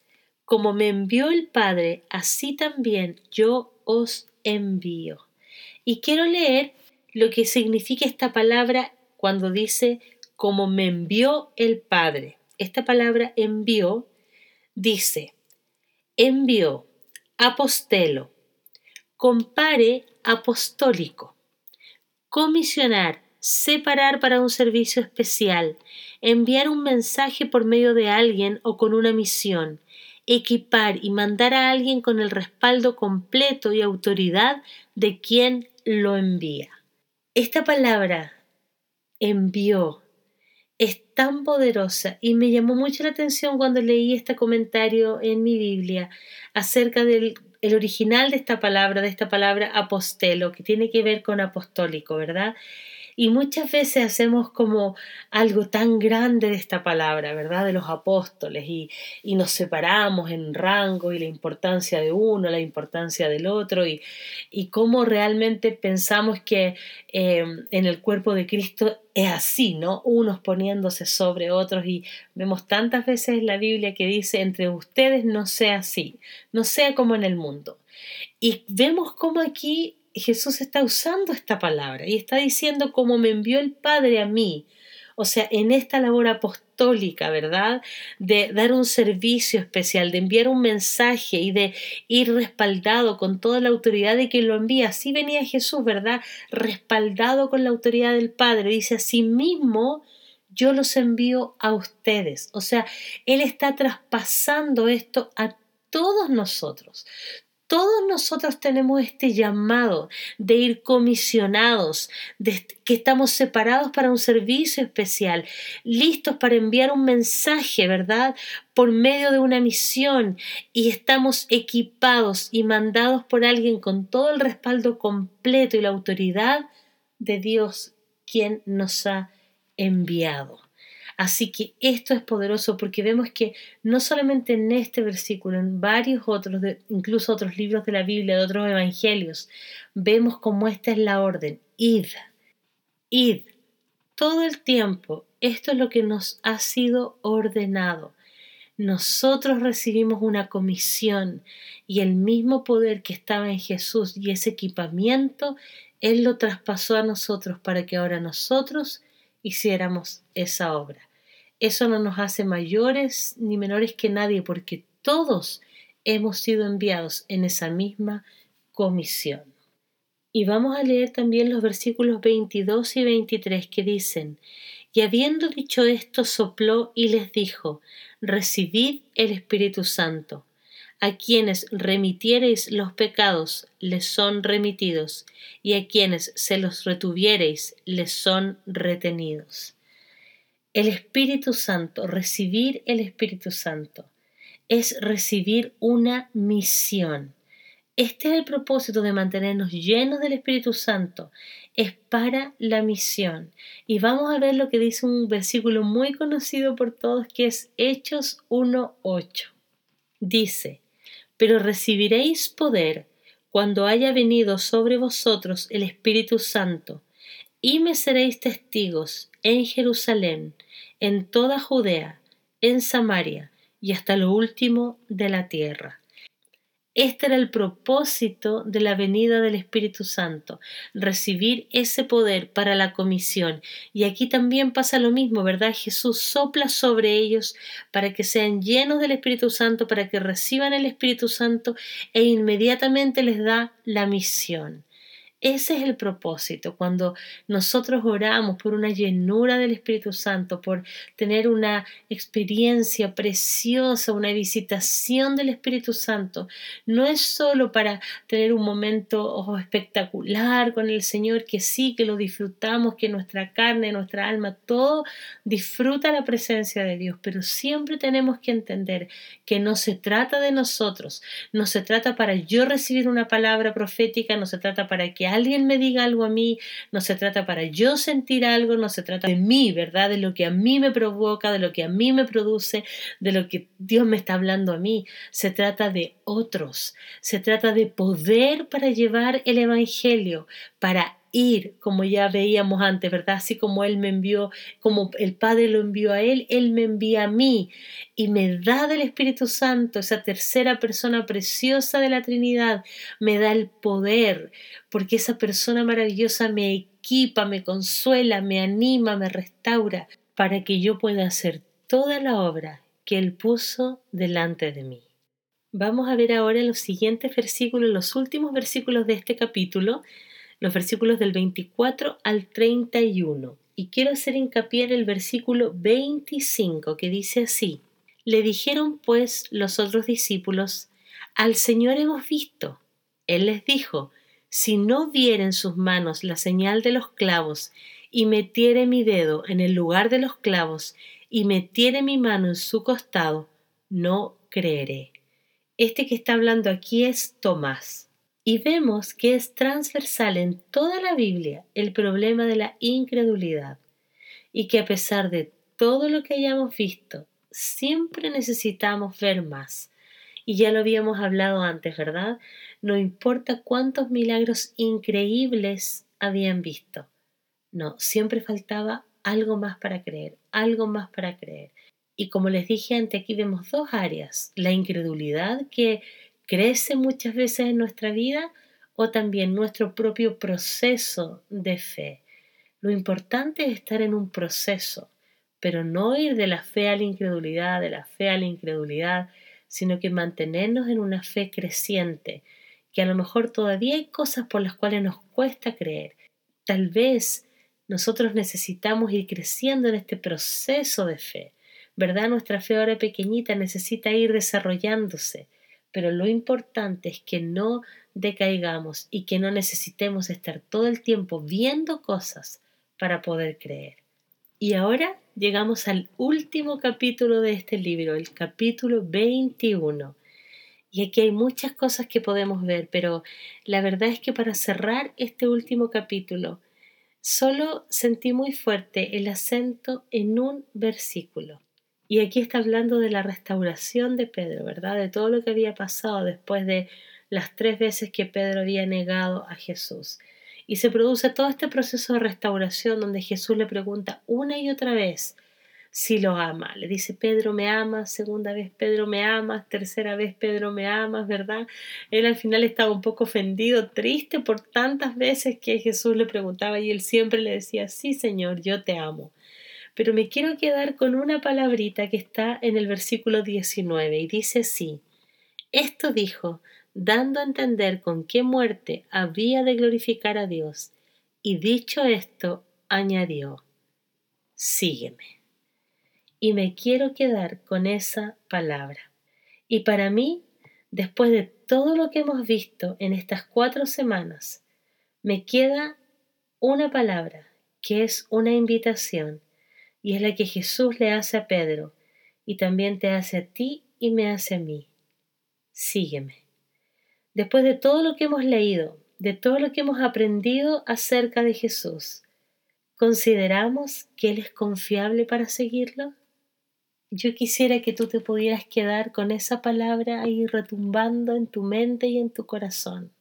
como me envió el Padre, así también yo os envío. Y quiero leer lo que significa esta palabra cuando dice como me envió el Padre. Esta palabra envió dice envió, apostelo, compare apostólico, comisionar, separar para un servicio especial, enviar un mensaje por medio de alguien o con una misión, equipar y mandar a alguien con el respaldo completo y autoridad de quien lo envía. Esta palabra envió es tan poderosa y me llamó mucho la atención cuando leí este comentario en mi Biblia acerca del original de esta palabra, de esta palabra apostelo, que tiene que ver con apostólico, ¿verdad? Y muchas veces hacemos como algo tan grande de esta palabra, ¿verdad? De los apóstoles y, nos separamos en rango y la importancia de uno, la importancia del otro y, y cómo realmente pensamos que eh, en el cuerpo de Cristo es así, ¿no? Unos poniéndose sobre otros y vemos tantas veces en la Biblia que dice, entre ustedes no sea así, no sea como en el mundo. Y vemos cómo aquí Jesús está usando esta palabra y está diciendo como me envió el Padre a mí. O sea, en esta labor apostólica, ¿verdad? De dar un servicio especial, de enviar un mensaje y de ir respaldado con toda la autoridad de quien lo envía. Así venía Jesús, ¿verdad? Respaldado con la autoridad del Padre. Dice, así mismo yo los envío a ustedes. O sea, Él está traspasando esto a todos nosotros. Todos nosotros tenemos este llamado de ir comisionados, que estamos separados para un servicio especial, listos para enviar un mensaje, ¿verdad? Por medio de una misión y estamos equipados y mandados por alguien con todo el respaldo completo y la autoridad de Dios, quien nos ha enviado. Así que esto es poderoso porque vemos que no solamente en este versículo, en varios otros, incluso otros libros de la Biblia, de otros evangelios, vemos cómo esta es la orden. Id, id, todo el tiempo. Esto es lo que nos ha sido ordenado. Nosotros recibimos una comisión y el mismo poder que estaba en Jesús y ese equipamiento, Él lo traspasó a nosotros para que ahora nosotros hiciéramos esa obra. Eso no nos hace mayores ni menores que nadie porque todos hemos sido enviados en esa misma comisión. Y vamos a leer también los versículos 22 y 23 que dicen, y habiendo dicho esto, sopló y les dijo, recibid el Espíritu Santo. A quienes remitiereis los pecados, les son remitidos, y a quienes se los retuviereis, les son retenidos. El Espíritu Santo, recibir el Espíritu Santo, es recibir una misión. Este es el propósito de mantenernos llenos del Espíritu Santo, es para la misión. Y vamos a ver lo que dice un versículo muy conocido por todos que es Hechos 1.8. Dice, pero recibiréis poder cuando haya venido sobre vosotros el Espíritu Santo, y me seréis testigos en Jerusalén, en toda Judea, en Samaria y hasta lo último de la tierra. Este era el propósito de la venida del Espíritu Santo, recibir ese poder para la comisión. Y aquí también pasa lo mismo, ¿verdad? Jesús sopla sobre ellos para que sean llenos del Espíritu Santo, para que reciban el Espíritu Santo e inmediatamente les da la misión. Ese es el propósito. Cuando nosotros oramos por una llenura del Espíritu Santo, por tener una experiencia preciosa, una visitación del Espíritu Santo, no es solo para tener un momento espectacular con el Señor, que sí, que lo disfrutamos, que nuestra carne, nuestra alma, todo disfruta la presencia de Dios, pero siempre tenemos que entender que no se trata de nosotros, no se trata para yo recibir una palabra profética, no se trata para que alguien me diga algo a mí, no se trata para yo sentir algo, no se trata de mí, ¿verdad? De lo que a mí me provoca, de lo que a mí me produce, de lo que Dios me está hablando a mí. Se trata de otros, se trata de poder para llevar el Evangelio, para ir, como ya veíamos antes, ¿verdad? Así como Él me envió, como el Padre lo envió a Él, Él me envía a mí y me da del Espíritu Santo, esa tercera persona preciosa de la Trinidad, me da el poder, porque esa persona maravillosa me equipa, me consuela, me anima, me restaura, para que yo pueda hacer toda la obra que Él puso delante de mí. Vamos a ver ahora los siguientes versículos, los últimos versículos de este capítulo, los versículos del 24 al 31. Y quiero hacer hincapié en el versículo 25 que dice así. Le dijeron pues los otros discípulos, al Señor hemos visto. Él les dijo, si no vieren sus manos la señal de los clavos, y metiere mi dedo en el lugar de los clavos, y metiere mi mano en su costado, no creeré. Este que está hablando aquí es Tomás. Y vemos que es transversal en toda la Biblia el problema de la incredulidad y que a pesar de todo lo que hayamos visto, siempre necesitamos ver más. Y ya lo habíamos hablado antes, ¿verdad? No importa cuántos milagros increíbles habían visto. No, siempre faltaba algo más para creer, algo más para creer. Y como les dije antes, aquí vemos dos áreas. La incredulidad que crece muchas veces en nuestra vida o también nuestro propio proceso de fe. Lo importante es estar en un proceso, pero no ir de la fe a la incredulidad, de la fe a la incredulidad, sino que mantenernos en una fe creciente, que a lo mejor todavía hay cosas por las cuales nos cuesta creer. Tal vez nosotros necesitamos ir creciendo en este proceso de fe, ¿verdad? Nuestra fe ahora pequeñita necesita ir desarrollándose pero lo importante es que no decaigamos y que no necesitemos estar todo el tiempo viendo cosas para poder creer. Y ahora llegamos al último capítulo de este libro, el capítulo 21. Y aquí hay muchas cosas que podemos ver, pero la verdad es que para cerrar este último capítulo, solo sentí muy fuerte el acento en un versículo. Y aquí está hablando de la restauración de Pedro, ¿verdad? De todo lo que había pasado después de las tres veces que Pedro había negado a Jesús. Y se produce todo este proceso de restauración donde Jesús le pregunta una y otra vez si lo ama. Le dice, Pedro me ama, segunda vez Pedro me ama, tercera vez Pedro me ama, ¿verdad? Él al final estaba un poco ofendido, triste por tantas veces que Jesús le preguntaba y él siempre le decía, sí Señor, yo te amo pero me quiero quedar con una palabrita que está en el versículo 19 y dice así, esto dijo, dando a entender con qué muerte había de glorificar a Dios, y dicho esto, añadió, sígueme. Y me quiero quedar con esa palabra. Y para mí, después de todo lo que hemos visto en estas cuatro semanas, me queda una palabra, que es una invitación, y es la que Jesús le hace a Pedro, y también te hace a ti y me hace a mí. Sígueme. Después de todo lo que hemos leído, de todo lo que hemos aprendido acerca de Jesús, ¿consideramos que Él es confiable para seguirlo? Yo quisiera que tú te pudieras quedar con esa palabra ahí retumbando en tu mente y en tu corazón,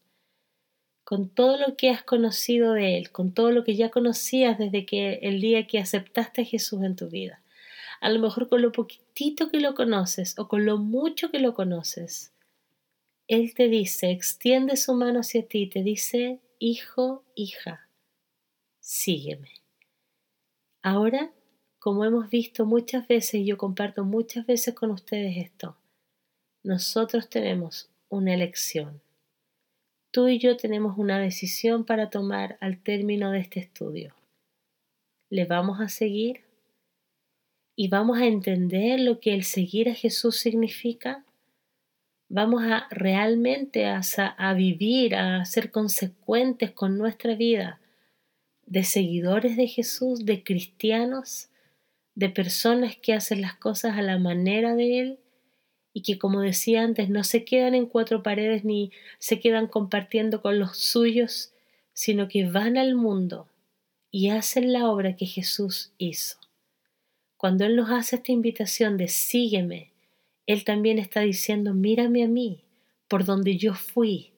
con todo lo que has conocido de Él, con todo lo que ya conocías desde que el día que aceptaste a Jesús en tu vida. A lo mejor con lo poquitito que lo conoces o con lo mucho que lo conoces él te dice, extiende su mano hacia ti, te dice, hijo, hija, sígueme. Ahora, como hemos visto muchas veces, y yo comparto muchas veces con ustedes esto, nosotros tenemos una elección. Tú y yo tenemos una decisión para tomar al término de este estudio. ¿Le vamos a seguir? ¿Y vamos a entender lo que el seguir a Jesús significa? vamos a realmente a, vivir, a ser consecuentes con nuestra vida de seguidores de Jesús, de cristianos, de personas que hacen las cosas a la manera de Él y que, como decía antes, no se quedan en cuatro paredes ni se quedan compartiendo con los suyos, sino que van al mundo y hacen la obra que Jesús hizo. Cuando Él nos hace esta invitación de sígueme, él también está diciendo, mírame a mí, por donde yo fui,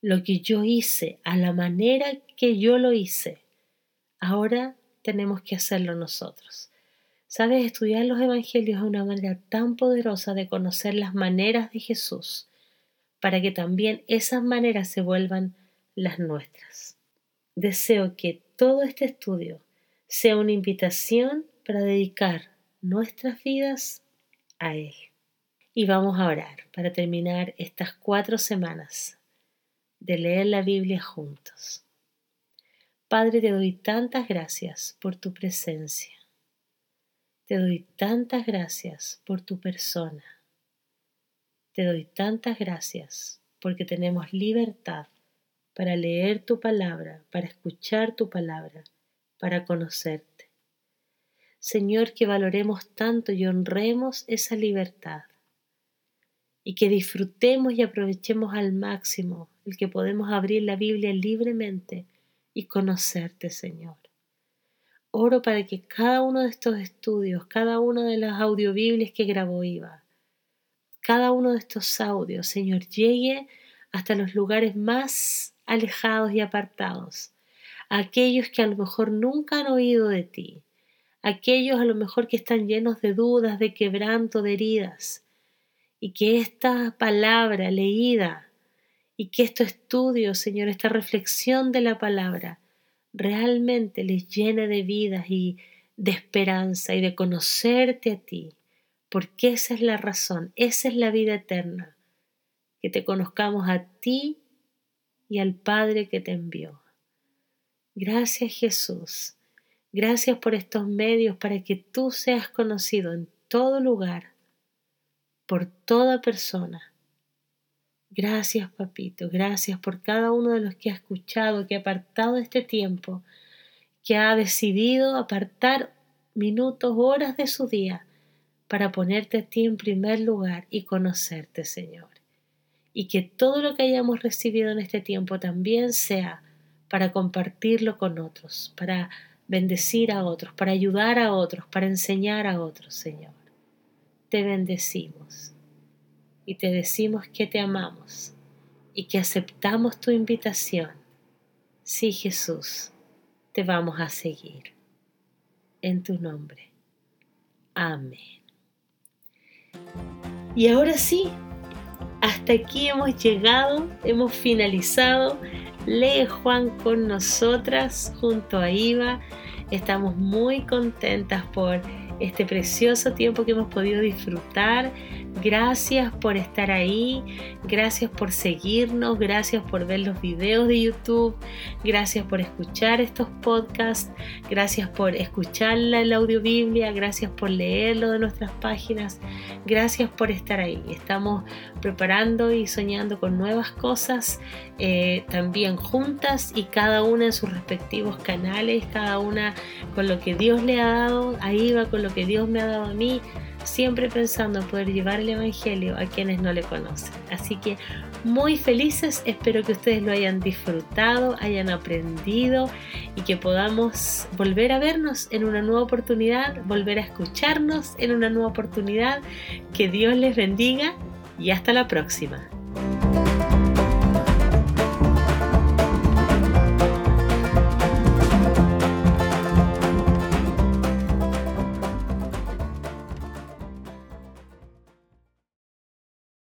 lo que yo hice, a la manera que yo lo hice. Ahora tenemos que hacerlo nosotros. Sabes, estudiar los evangelios es una manera tan poderosa de conocer las maneras de Jesús, para que también esas maneras se vuelvan las nuestras. Deseo que todo este estudio sea una invitación para dedicar nuestras vidas a Él. Y vamos a orar para terminar estas cuatro semanas de leer la Biblia juntos. Padre, te doy tantas gracias por tu presencia. Te doy tantas gracias por tu persona. Te doy tantas gracias porque tenemos libertad para leer tu palabra, para escuchar tu palabra, para conocerte. Señor, que valoremos tanto y honremos esa libertad y que disfrutemos y aprovechemos al máximo el que podemos abrir la Biblia libremente y conocerte, Señor. Oro para que cada uno de estos estudios, cada una de las audiobiblias que grabó Iva, cada uno de estos audios, Señor, llegue hasta los lugares más alejados y apartados, aquellos que a lo mejor nunca han oído de ti, aquellos a lo mejor que están llenos de dudas, de quebranto, de heridas, y que esta palabra leída y que estos estudios, Señor, esta reflexión de la palabra, realmente les llene de vida y de esperanza y de conocerte a ti, porque esa es la razón, esa es la vida eterna, que te conozcamos a ti y al Padre que te envió. Gracias Jesús, gracias por estos medios para que tú seas conocido en todo lugar por toda persona. Gracias, papito, gracias por cada uno de los que ha escuchado, que ha apartado este tiempo, que ha decidido apartar minutos, horas de su día para ponerte a ti en primer lugar y conocerte, Señor. Y que todo lo que hayamos recibido en este tiempo también sea para compartirlo con otros, para bendecir a otros, para ayudar a otros, para enseñar a otros, Señor te bendecimos y te decimos que te amamos y que aceptamos tu invitación. Sí, Jesús, te vamos a seguir. En tu nombre. Amén. Y ahora sí, hasta aquí hemos llegado, hemos finalizado. Lee Juan con nosotras junto a Iva. Estamos muy contentas por este precioso tiempo que hemos podido disfrutar Gracias por estar ahí, gracias por seguirnos, gracias por ver los videos de YouTube, gracias por escuchar estos podcasts, gracias por escuchar la, audio Biblia, gracias por leerlo de nuestras páginas, gracias por estar ahí. Estamos preparando y soñando con nuevas cosas, eh, también juntas y cada una en sus respectivos canales, cada una con lo que Dios le ha dado, ahí va con que Dios me ha dado a mí siempre pensando en poder llevar el Evangelio a quienes no le conocen. Así que muy felices, espero que ustedes lo hayan disfrutado, hayan aprendido y que podamos volver a vernos en una nueva oportunidad, volver a escucharnos en una nueva oportunidad. Que Dios les bendiga y hasta la próxima.